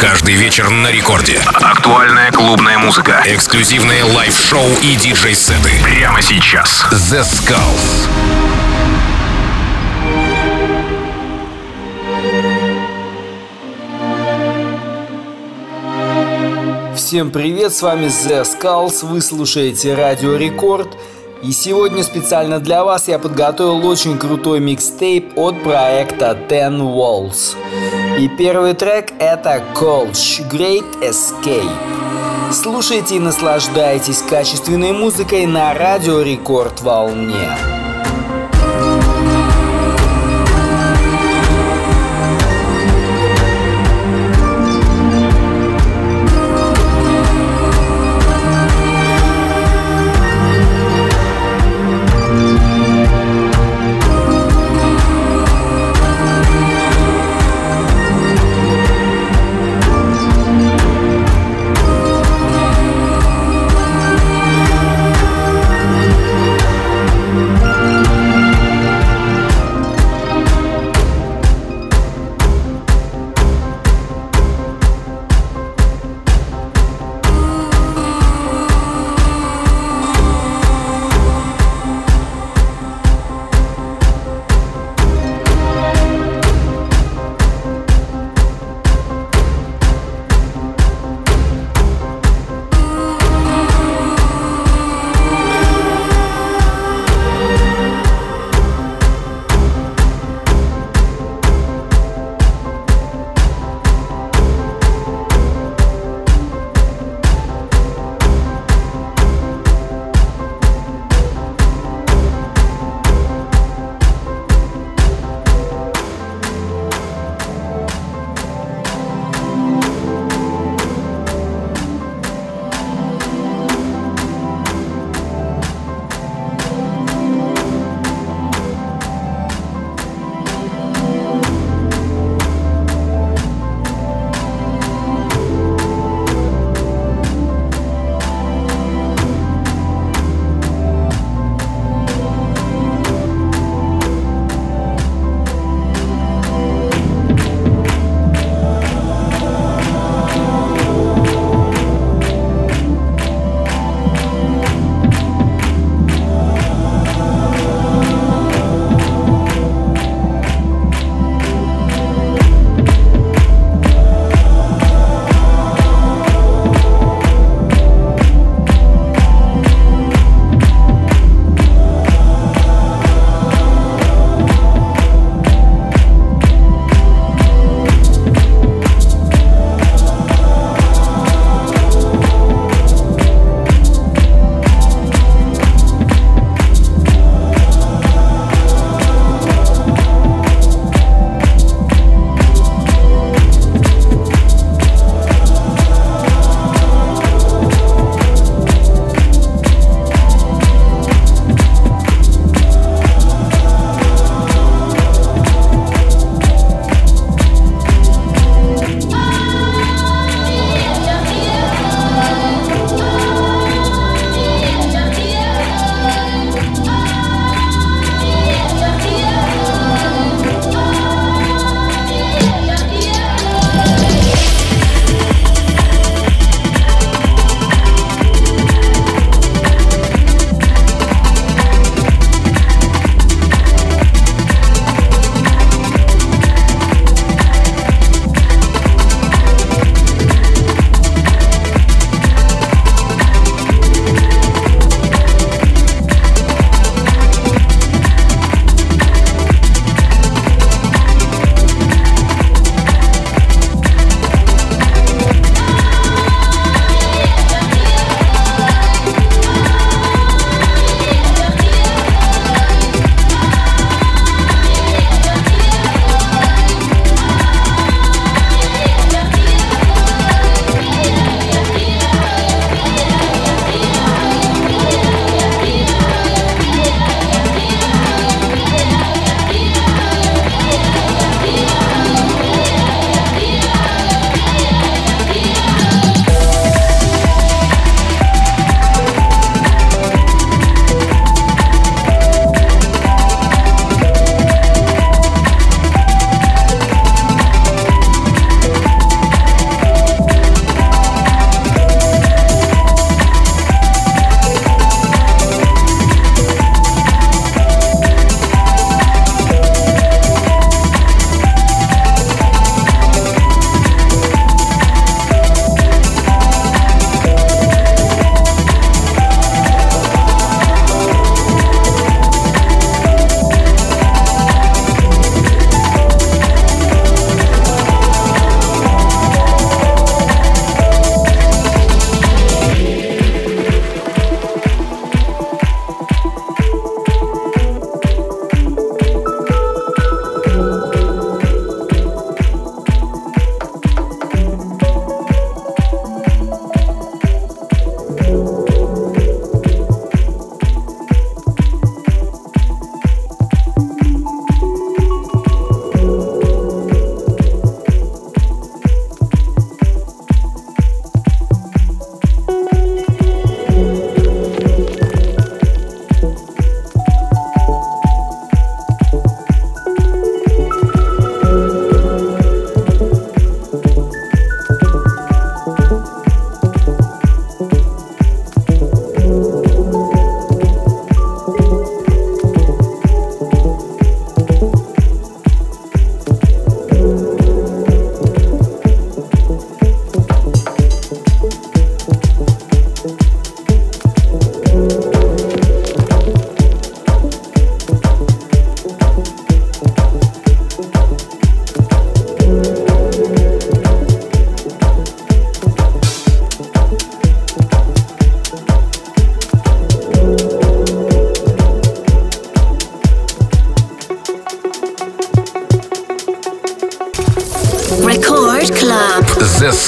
Каждый вечер на рекорде. Актуальная клубная музыка. Эксклюзивные лайв-шоу и диджей-сеты. Прямо сейчас. The Skulls. Всем привет, с вами The Skulls, вы слушаете Радио Рекорд. И сегодня специально для вас я подготовил очень крутой микстейп от проекта Ten Walls. И первый трек это Colch Great Escape. Слушайте и наслаждайтесь качественной музыкой на Радио Рекорд волне.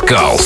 Као.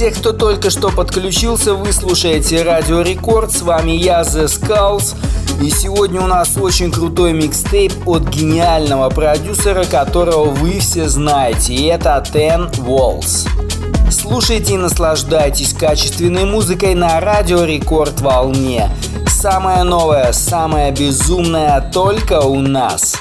Тех, кто только что подключился, вы слушаете Радио Рекорд. С вами я, The Skulls. И сегодня у нас очень крутой микстейп от гениального продюсера, которого вы все знаете. И это Ten Walls. Слушайте и наслаждайтесь качественной музыкой на Радио Рекорд волне. Самое новое, самое безумное только у нас.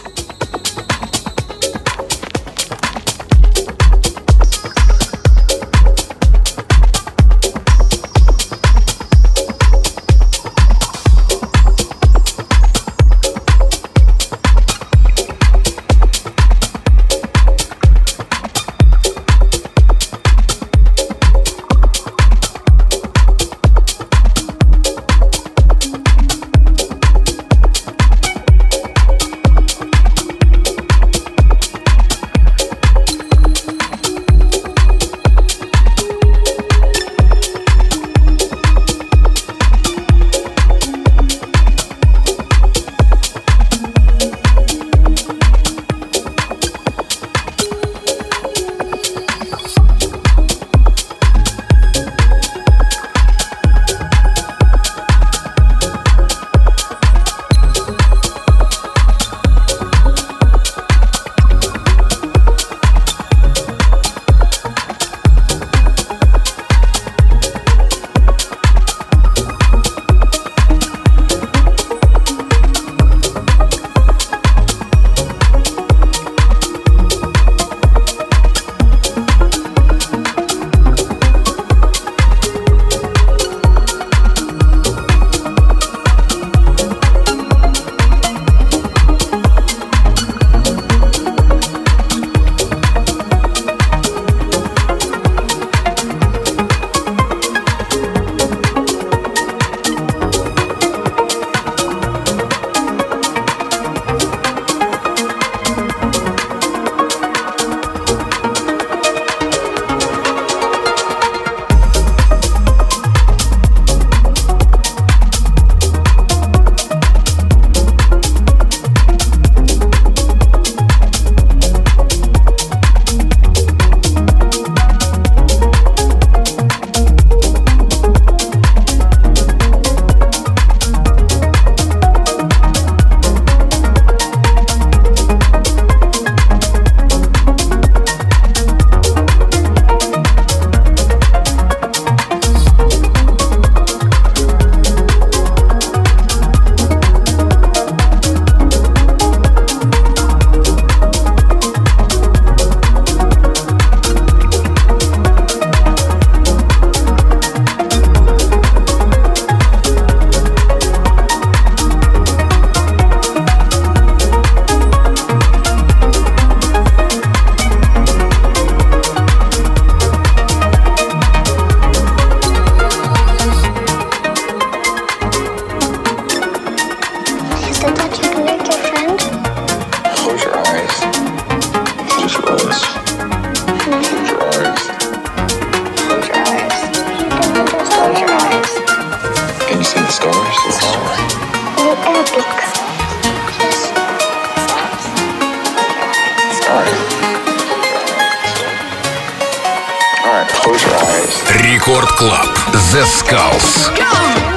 Рекорд Клаб. The Skulls. Go!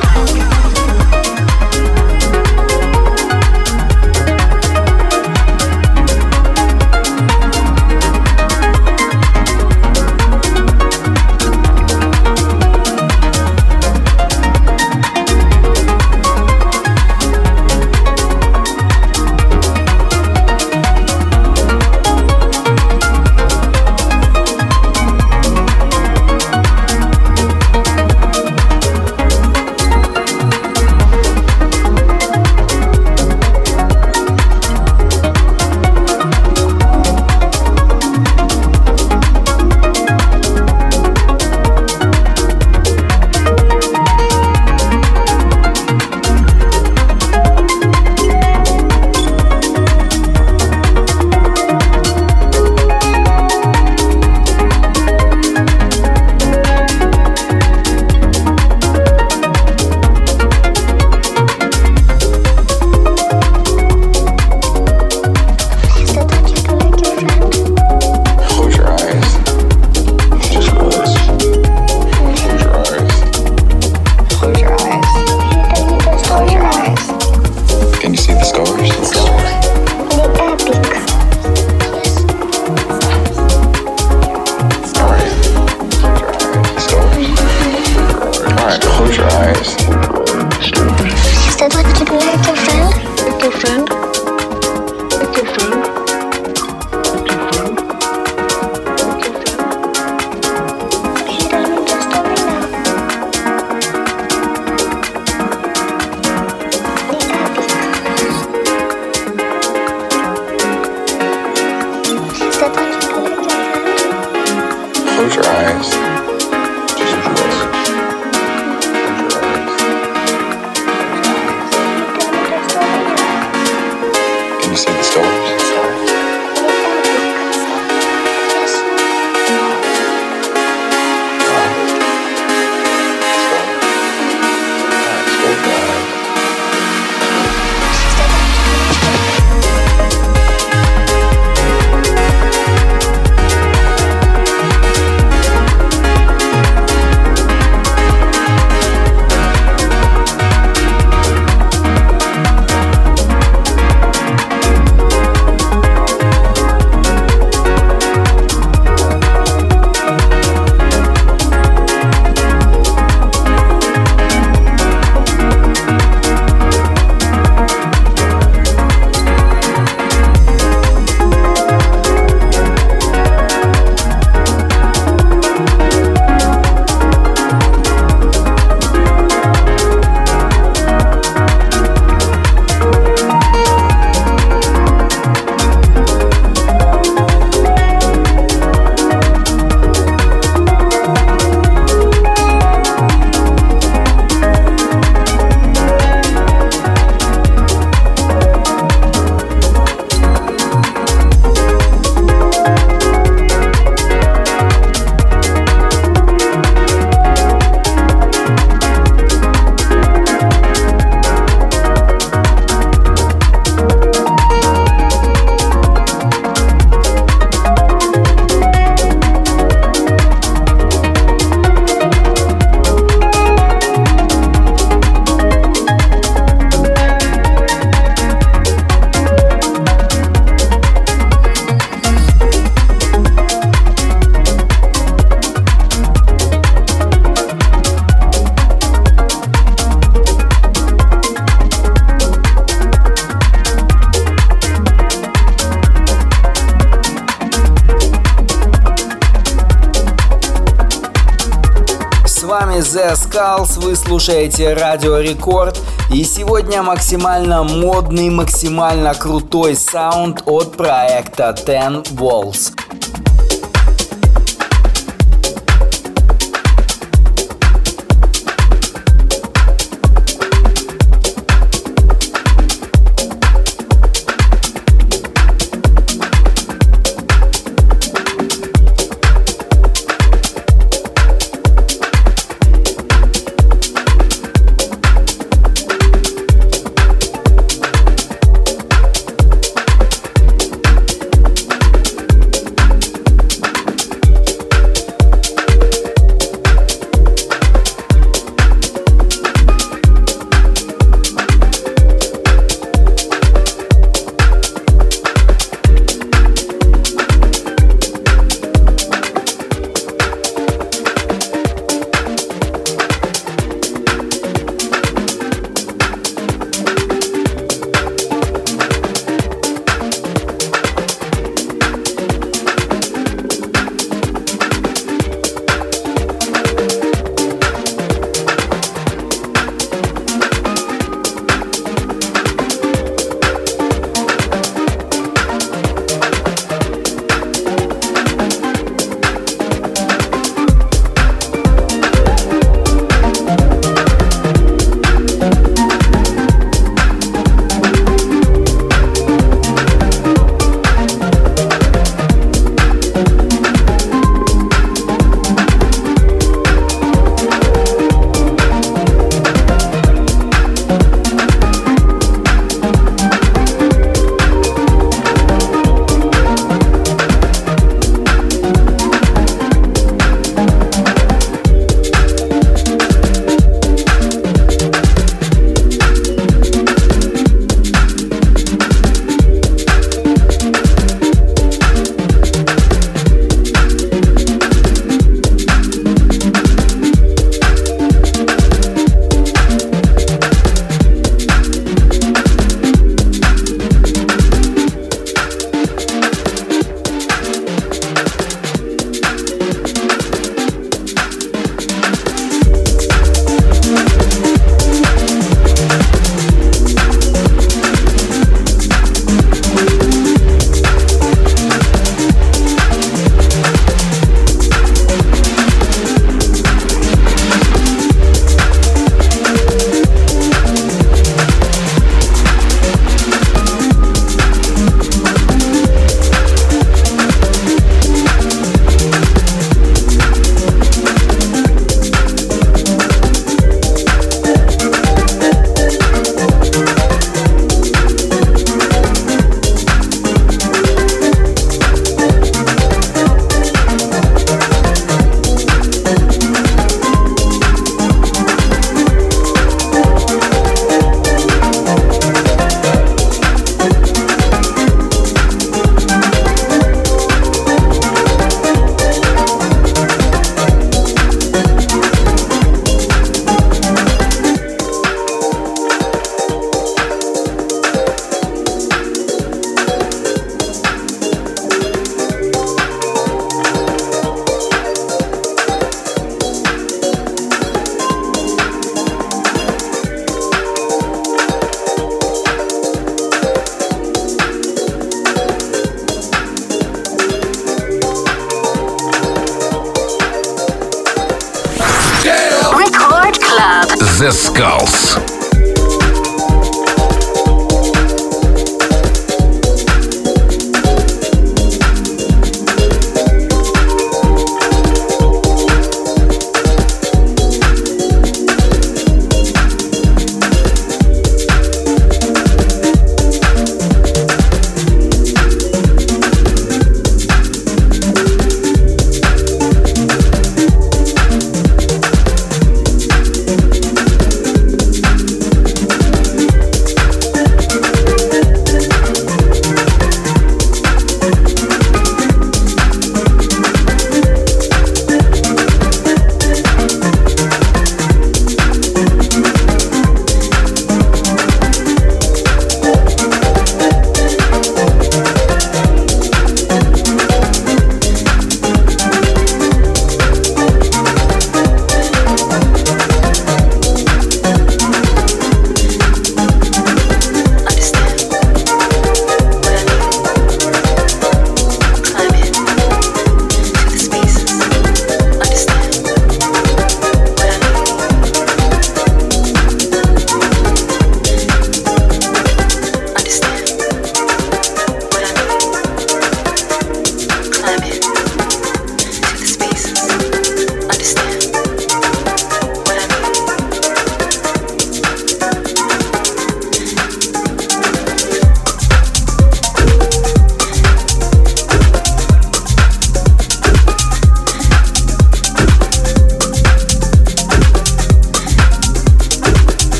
Слушаете Радио Рекорд. И сегодня максимально модный, максимально крутой саунд от проекта Ten Walls.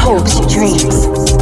hopes, dreams.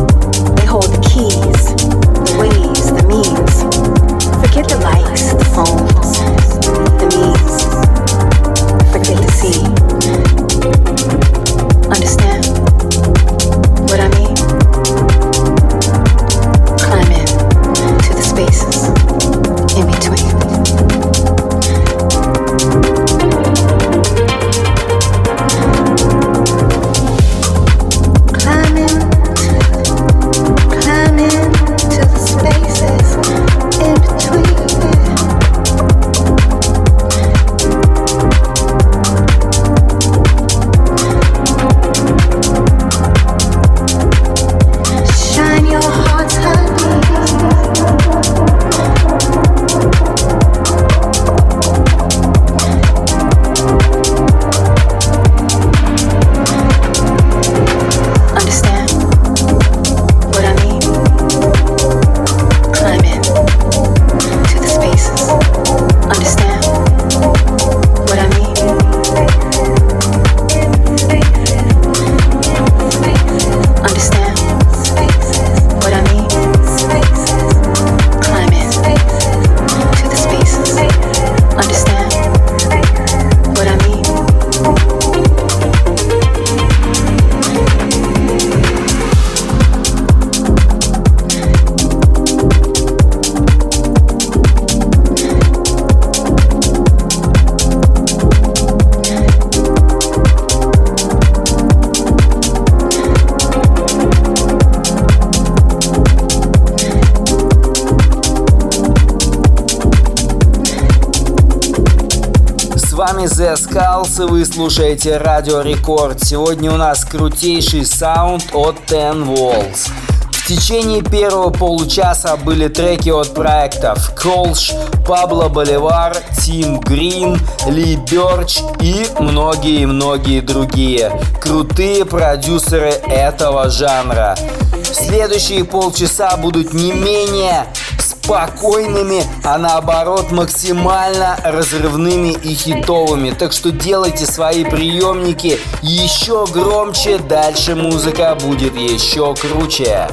Вами The Skulls, и вы слушаете Радио Рекорд. Сегодня у нас крутейший саунд от Ten Walls. В течение первого получаса были треки от проектов Колш, Пабло Боливар, Тим Грин, Ли Бёрч и многие-многие другие. Крутые продюсеры этого жанра. Следующие полчаса будут не менее спокойными, а наоборот максимально разрывными и хитовыми. Так что делайте свои приемники еще громче, дальше музыка будет еще круче.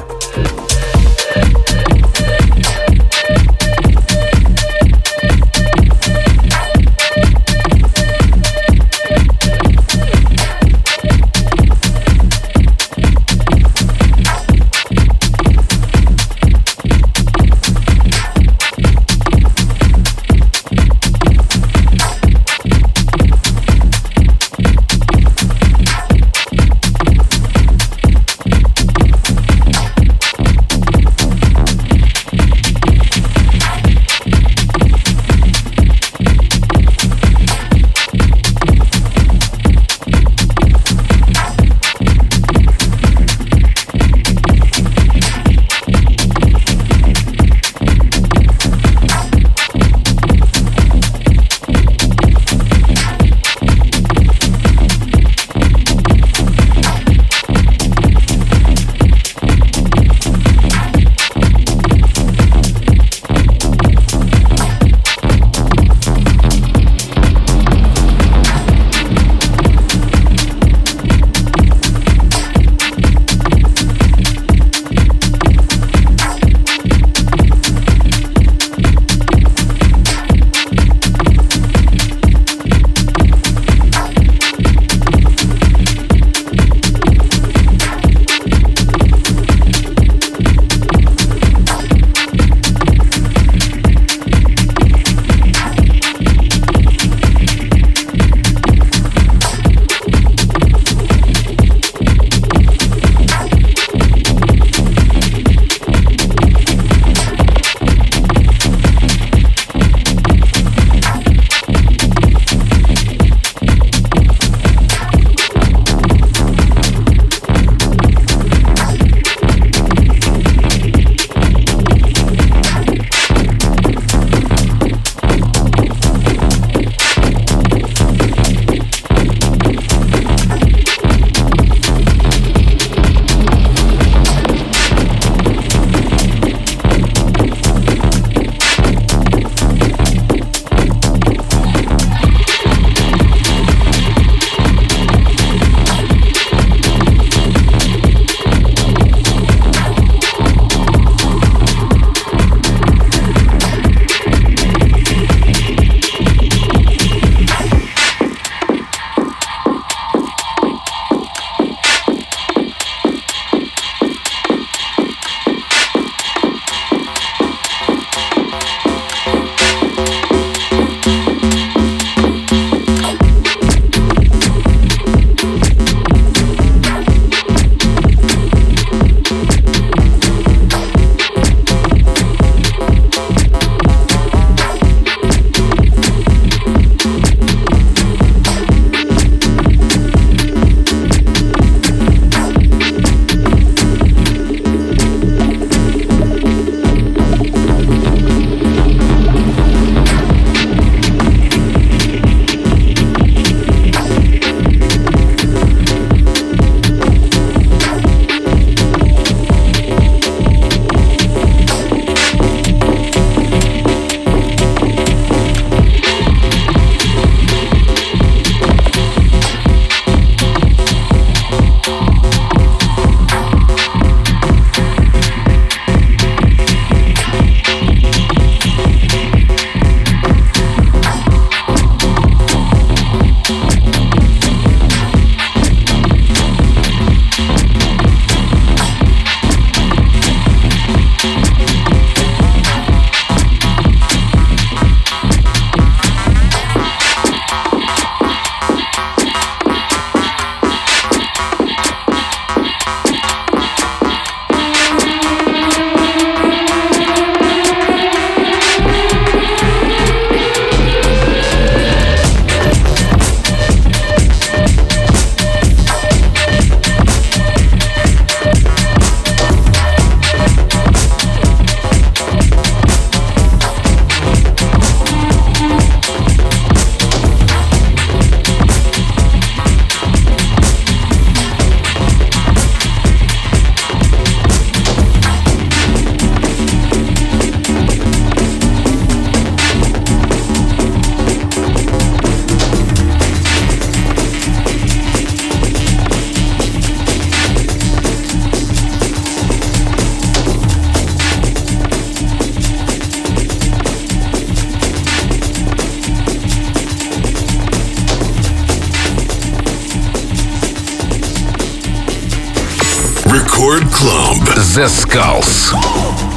The Skulls.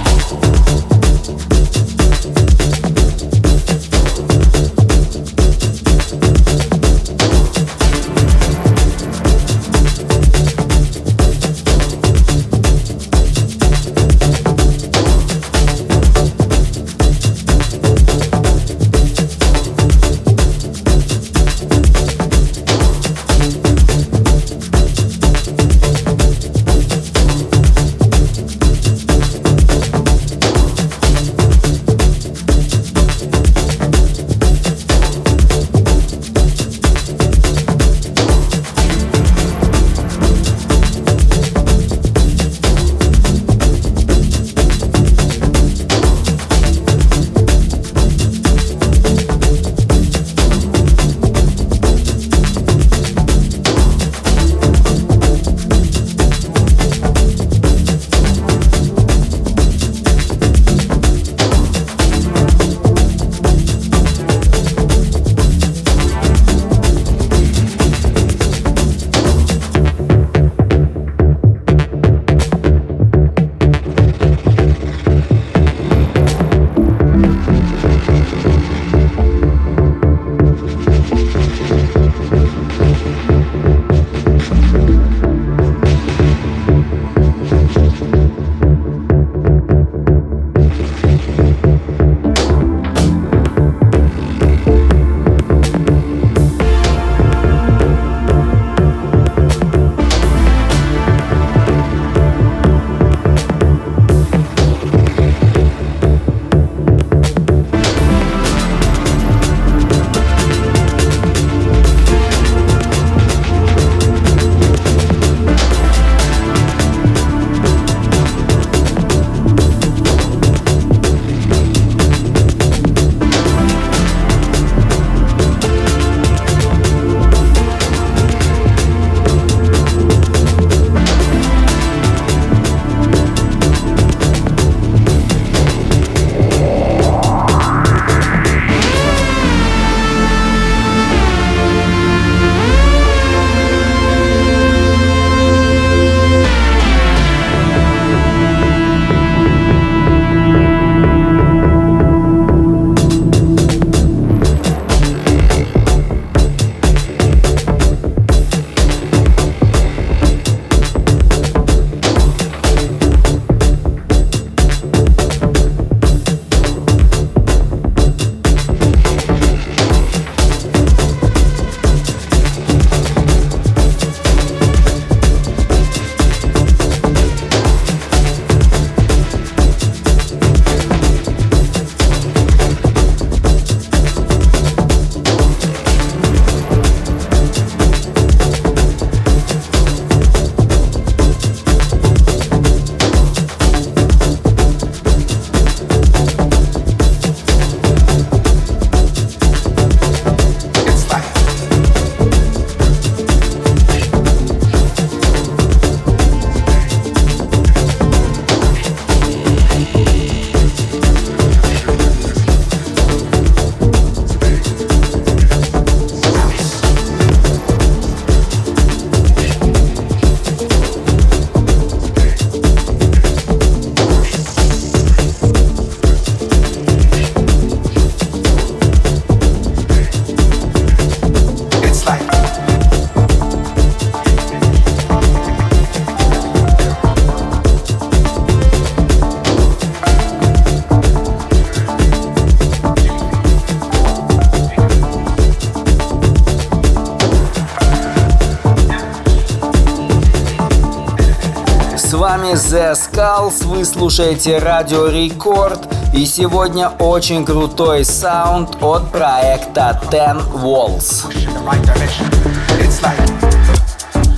Skulls, вы слушаете Радио Рекорд, и сегодня очень крутой саунд от проекта Ten Walls.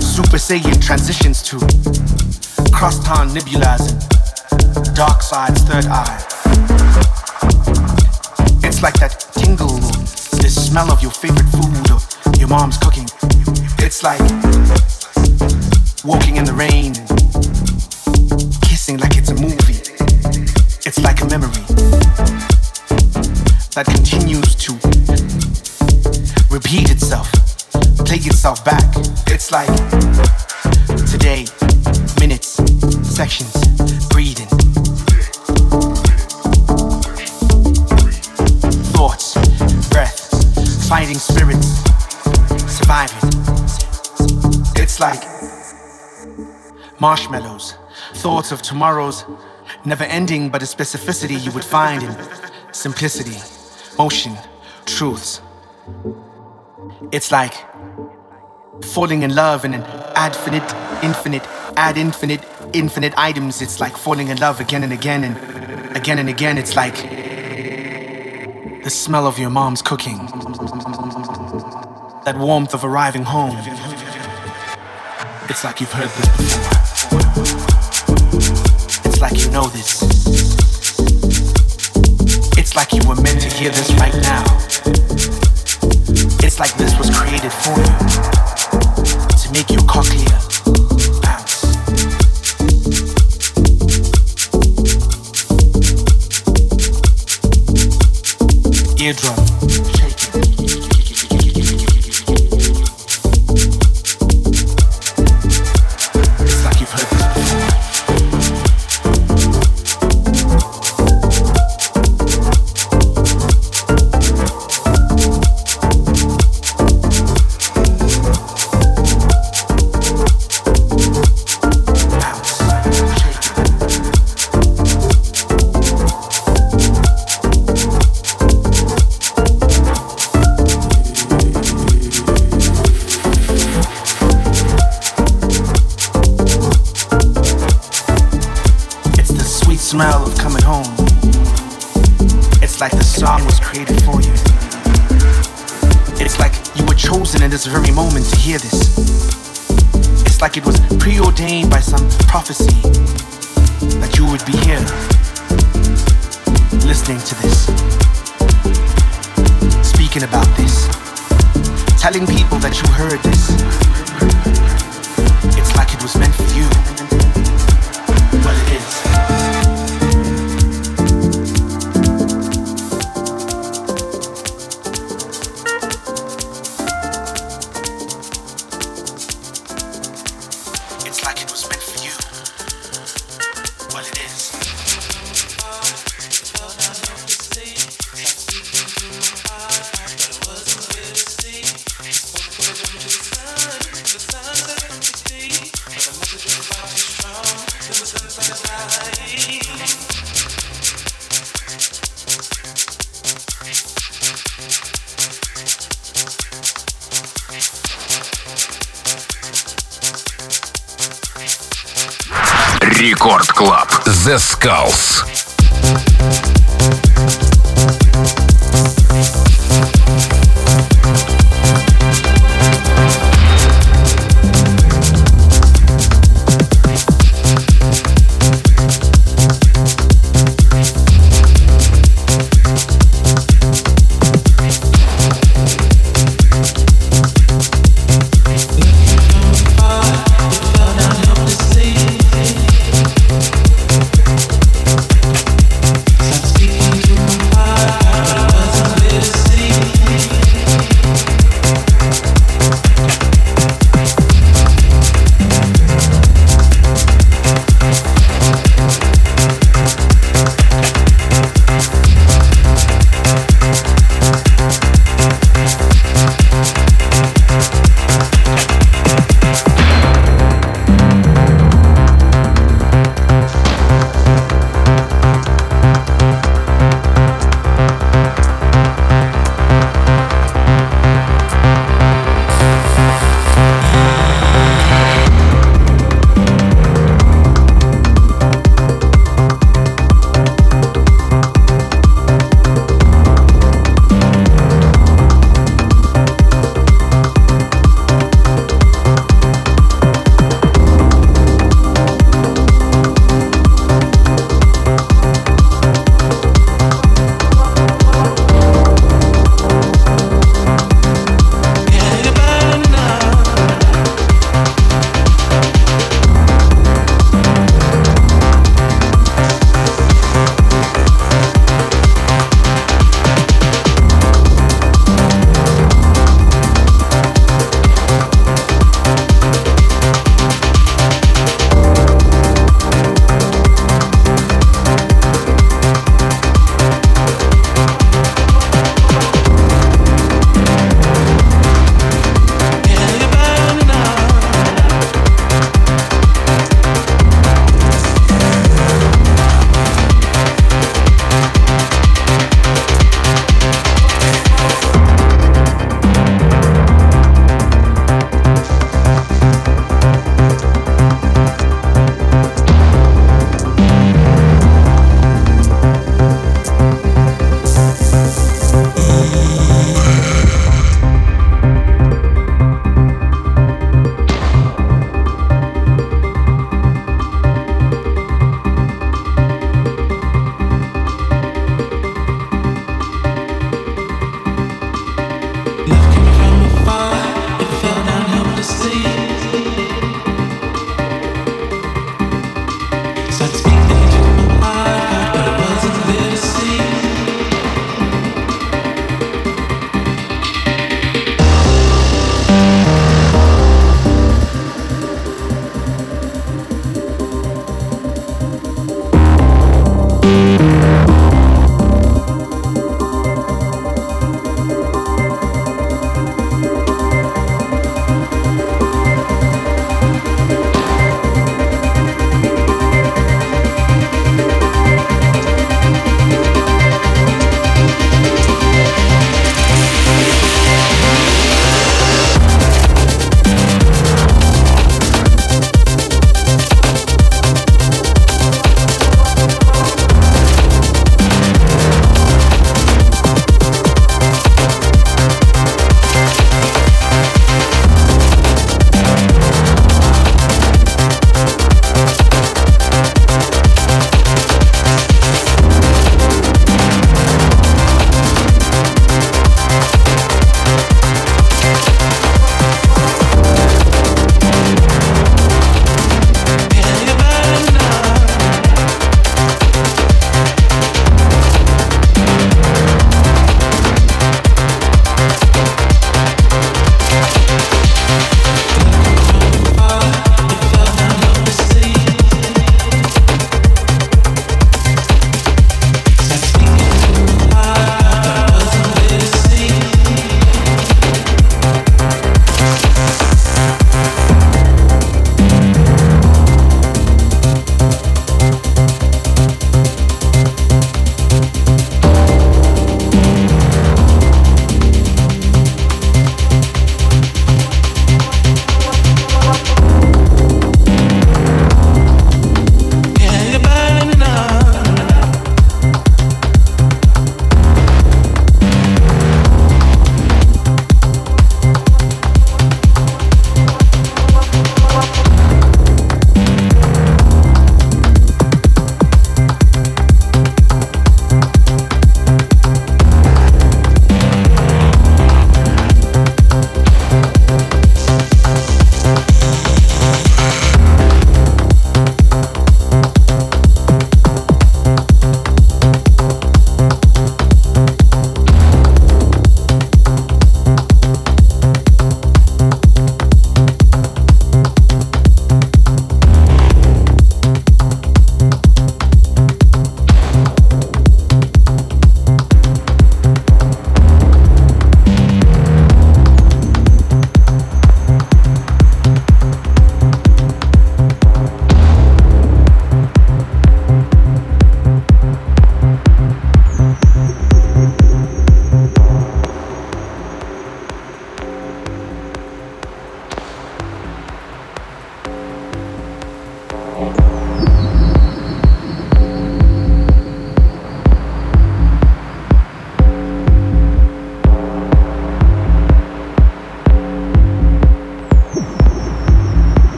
Super Saiyan transitions to crosstown nebulizing, dark side's third eye. It's like that tingle, the smell of your favorite food or your mom's cooking. It's like walking in the rain that continues to repeat itself, play itself back. It's like today, minutes sections, breathing. Thoughts, breath, fighting spirits, surviving. It's like marshmallows, thoughts of tomorrows, never ending, but a specificity you would find in simplicity, motion, truths. It's like falling in love in an infinite, infinite, ad infinite, infinite items. It's like falling in love again and again and again and again. It's like the smell of your mom's cooking, that warmth of arriving home. It's like you've heard this before. It's like you know this. It's like you were meant to hear this right now. It's like this was created for you to make your cochlea bounce. Eardrum smell of coming home. It's like the song was created for you. It's like you were chosen in this very moment to hear this. It's like it was preordained by some prophecy that you would be here listening to this, speaking about this, telling people that you heard this. It's like it was meant for you. Zescalce.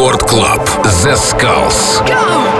Рекорд Клаб. The Skulls. Go!